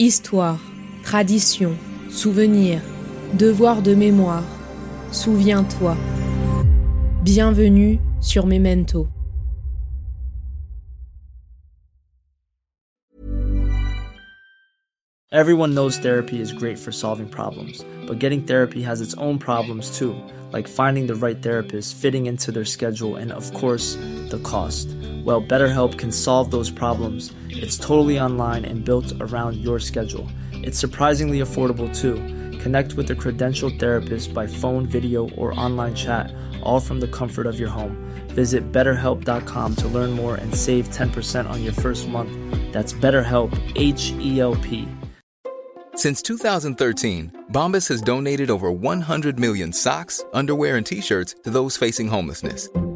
Histoire, tradition, souvenir, devoir de mémoire. Souviens-toi. Bienvenue sur Memento. Everyone knows therapy is great for solving problems, but getting therapy has its own problems too, like finding the right therapist, fitting into their schedule, and of course, the cost. Well, BetterHelp can solve those problems. It's totally online and built around your schedule. It's surprisingly affordable too. Connect with a credentialed therapist by phone, video, or online chat, all from the comfort of your home. Visit betterhelp.com to learn more and save 10% on your first month. That's BetterHelp, H E L P. Since 2013, Bombas has donated over 100 million socks, underwear, and t shirts to those facing homelessness.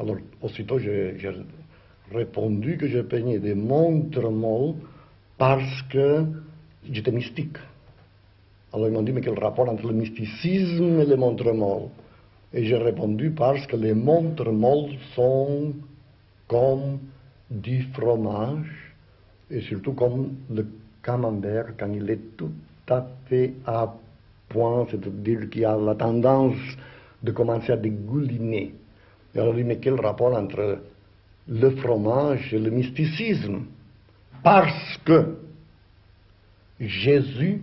Alors, aussitôt, j'ai répondu que je peignais des montres molles parce que j'étais mystique. Alors, ils m'ont dit, mais quel rapport entre le mysticisme et les montres molles? Et j'ai répondu parce que les montres molles sont comme du fromage et surtout comme le camembert quand il est tout à fait à point, c'est-à-dire qu'il a la tendance de commencer à dégouliner. Et alors, mais quel rapport entre le fromage et le mysticisme? Parce que Jésus,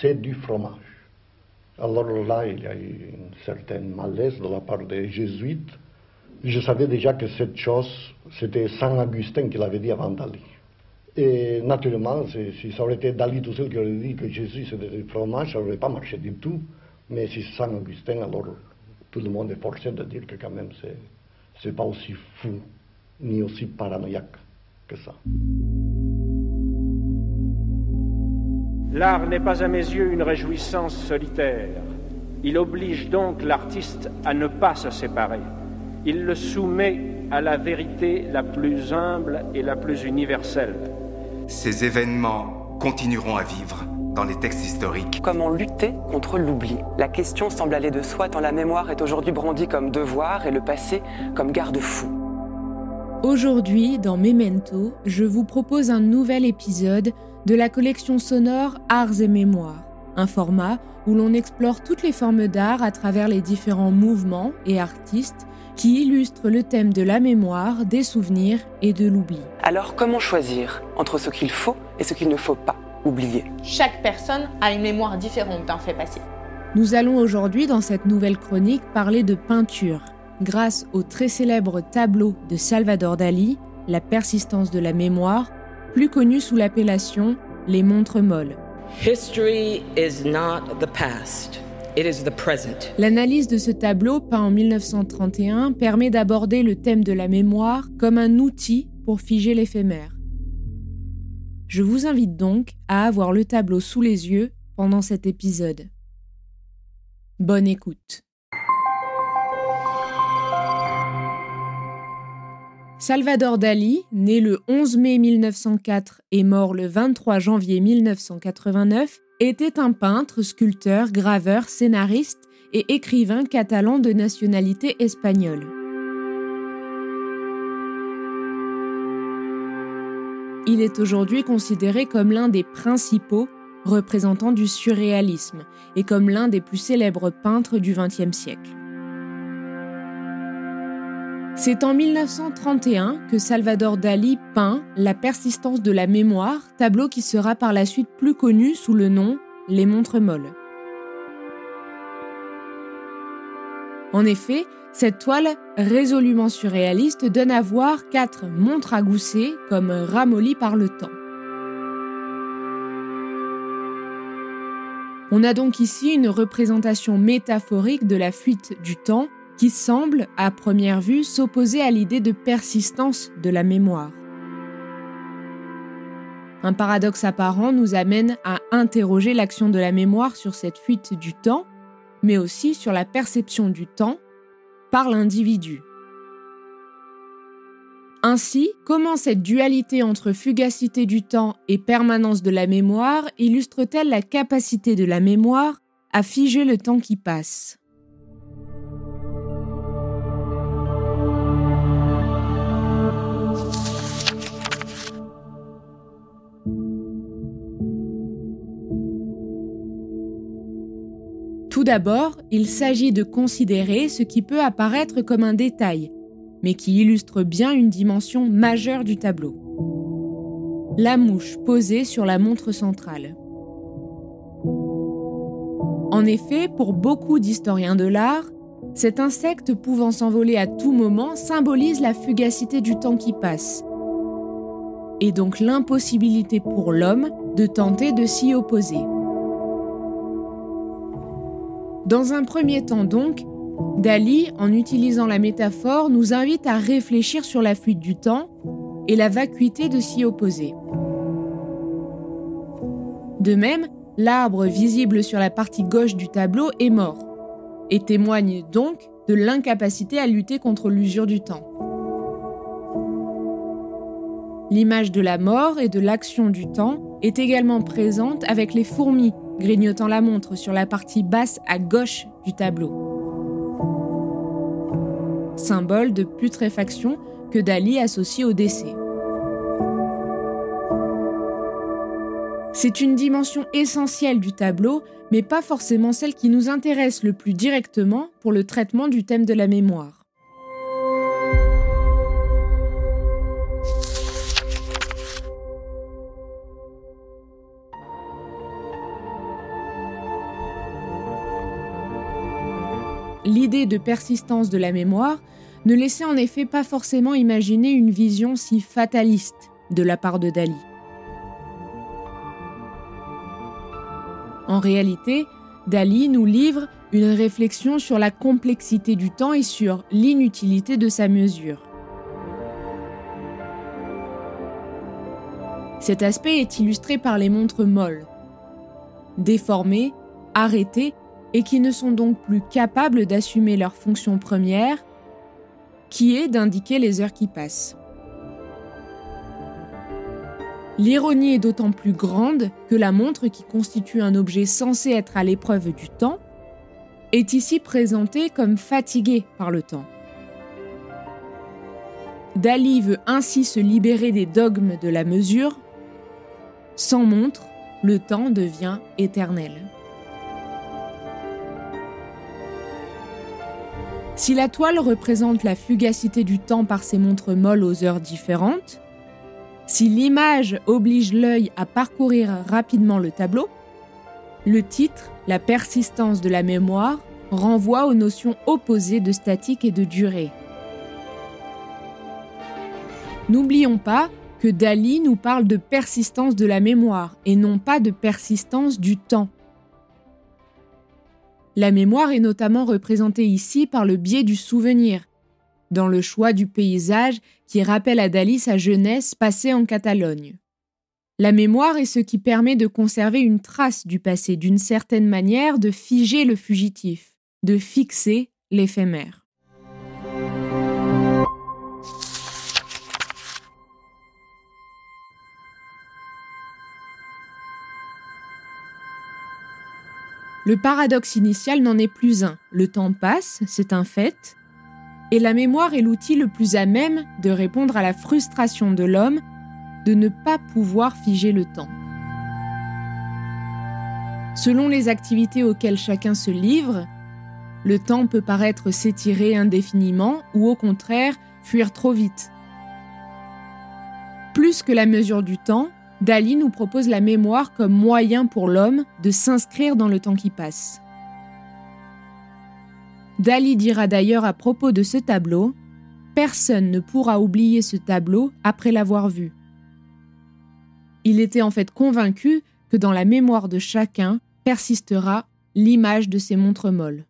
c'est du fromage. Alors là, il y a eu une certaine malaise de la part des jésuites. Je savais déjà que cette chose, c'était Saint Augustin qui l'avait dit avant Dali. Et naturellement, si ça aurait été Dali tout seul qui aurait dit que Jésus c'était du fromage, ça n'aurait pas marché du tout. Mais si Saint Augustin, alors tout le monde est forcé de dire que quand même c'est, c'est pas aussi fou ni aussi paranoïaque que ça. L'art n'est pas à mes yeux une réjouissance solitaire. Il oblige donc l'artiste à ne pas se séparer. Il le soumet à la vérité la plus humble et la plus universelle. Ces événements continueront à vivre dans les textes historiques. Comment lutter contre l'oubli? La question semble aller de soi tant la mémoire est aujourd'hui brandie comme devoir et le passé comme garde-fou. Aujourd'hui, dans Memento, je vous propose un nouvel épisode de la collection sonore Arts et Mémoires, un format où l'on explore toutes les formes d'art à travers les différents mouvements et artistes qui illustrent le thème de la mémoire, des souvenirs et de l'oubli. Alors comment choisir entre ce qu'il faut et ce qu'il ne faut pas? Chaque personne a une mémoire différente d'un fait passé. Nous allons aujourd'hui dans cette nouvelle chronique parler de peinture, grâce au très célèbre tableau de Salvador Dali, La persistance de la mémoire, plus connu sous l'appellation Les montres molles. History is not the past. It is the present. L'analyse de ce tableau, peint en 1931, permet d'aborder le thème de la mémoire comme un outil pour figer l'éphémère. Je vous invite donc à avoir le tableau sous les yeux pendant cet épisode. Bonne écoute. Salvador Dali, né le 11 mai 1904 et mort le 23 janvier 1989, était un peintre, sculpteur, graveur, scénariste et écrivain catalan de nationalité espagnole. Il est aujourd'hui considéré comme l'un des principaux représentants du surréalisme et comme l'un des plus célèbres peintres du XXe siècle. C'est en 1931 que Salvador Dali peint La persistance de la mémoire, tableau qui sera par la suite plus connu sous le nom Les montres molles. En effet, cette toile résolument surréaliste donne à voir quatre montres à gousset comme ramollies par le temps. On a donc ici une représentation métaphorique de la fuite du temps qui semble, à première vue, s'opposer à l'idée de persistance de la mémoire. un paradoxe apparent nous amène à interroger l'action de la mémoire sur cette fuite du temps, mais aussi sur la perception du temps par l'individu. Ainsi, comment cette dualité entre fugacité du temps et permanence de la mémoire illustre-t-elle la capacité de la mémoire à figer le temps qui passe? Tout d'abord, il s'agit de considérer ce qui peut apparaître comme un détail, mais qui illustre bien une dimension majeure du tableau. La mouche posée sur la montre centrale. En effet, pour beaucoup d'historiens de l'art, cet insecte pouvant s'envoler à tout moment symbolise la fugacité du temps qui passe, et donc l'impossibilité pour l'homme de tenter de s'y opposer. Dans un premier temps donc, Dali, en utilisant la métaphore, nous invite à réfléchir sur la fuite du temps et la vacuité de s'y opposer. De même, l'arbre visible sur la partie gauche du tableau est mort et témoigne donc de l'incapacité à lutter contre l'usure du temps. L'image de la mort et de l'action du temps est également présente avec les fourmis grignotant la montre sur la partie basse à gauche du tableau. Symbole de putréfaction que Dali associe au décès. C'est une dimension essentielle du tableau, mais pas forcément celle qui nous intéresse le plus directement pour le traitement du thème de la mémoire. L'idée de persistance de la mémoire ne laissait en effet pas forcément imaginer une vision si fataliste de la part de Dali. En réalité, Dali nous livre une réflexion sur la complexité du temps et sur l'inutilité de sa mesure. Cet aspect est illustré par les montres molles, déformées, arrêtées et qui ne sont donc plus capables d'assumer leur fonction première, qui est d'indiquer les heures qui passent. L'ironie est d'autant plus grande que la montre, qui constitue un objet censé être à l'épreuve du temps, est ici présentée comme fatiguée par le temps. Dali veut ainsi se libérer des dogmes de la mesure. Sans montre, le temps devient éternel. Si la toile représente la fugacité du temps par ses montres molles aux heures différentes, si l'image oblige l'œil à parcourir rapidement le tableau, le titre, la persistance de la mémoire, renvoie aux notions opposées de statique et de durée. N'oublions pas que Dali nous parle de persistance de la mémoire et non pas de persistance du temps. La mémoire est notamment représentée ici par le biais du souvenir, dans le choix du paysage qui rappelle à Dali sa jeunesse passée en Catalogne. La mémoire est ce qui permet de conserver une trace du passé, d'une certaine manière de figer le fugitif, de fixer l'éphémère. Le paradoxe initial n'en est plus un. Le temps passe, c'est un fait, et la mémoire est l'outil le plus à même de répondre à la frustration de l'homme de ne pas pouvoir figer le temps. Selon les activités auxquelles chacun se livre, le temps peut paraître s'étirer indéfiniment ou au contraire fuir trop vite. Plus que la mesure du temps, Dali nous propose la mémoire comme moyen pour l'homme de s'inscrire dans le temps qui passe. Dali dira d'ailleurs à propos de ce tableau Personne ne pourra oublier ce tableau après l'avoir vu. Il était en fait convaincu que dans la mémoire de chacun persistera l'image de ses montres molles.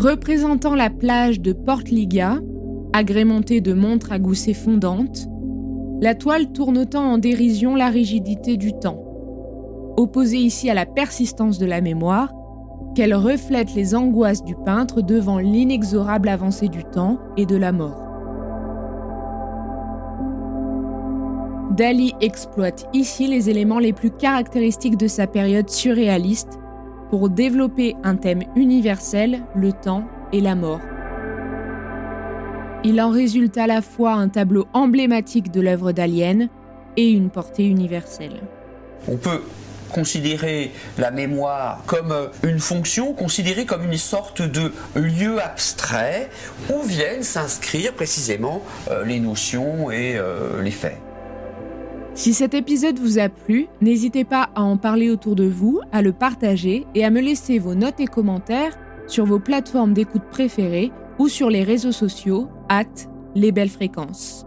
Représentant la plage de Portliga, agrémentée de montres à gousset fondantes, la toile tourne autant en dérision la rigidité du temps. Opposée ici à la persistance de la mémoire, qu'elle reflète les angoisses du peintre devant l'inexorable avancée du temps et de la mort. Dali exploite ici les éléments les plus caractéristiques de sa période surréaliste pour développer un thème universel, le temps et la mort. Il en résulte à la fois un tableau emblématique de l'œuvre d'Alien et une portée universelle. On peut considérer la mémoire comme une fonction, considérée comme une sorte de lieu abstrait où viennent s'inscrire précisément euh, les notions et euh, les faits. Si cet épisode vous a plu, n'hésitez pas à en parler autour de vous, à le partager et à me laisser vos notes et commentaires sur vos plateformes d'écoute préférées ou sur les réseaux sociaux, at les belles fréquences.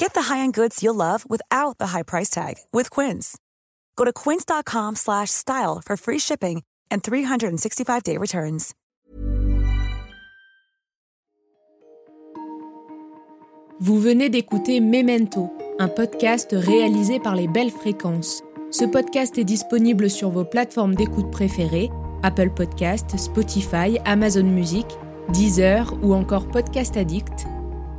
Get the high-end goods you'll love without the high price tag with Quince. Go to quince.com/style for free shipping and 365-day returns. Vous venez d'écouter Memento, un podcast réalisé par les Belles Fréquences. Ce podcast est disponible sur vos plateformes d'écoute préférées Apple Podcast, Spotify, Amazon Music, Deezer ou encore Podcast Addict.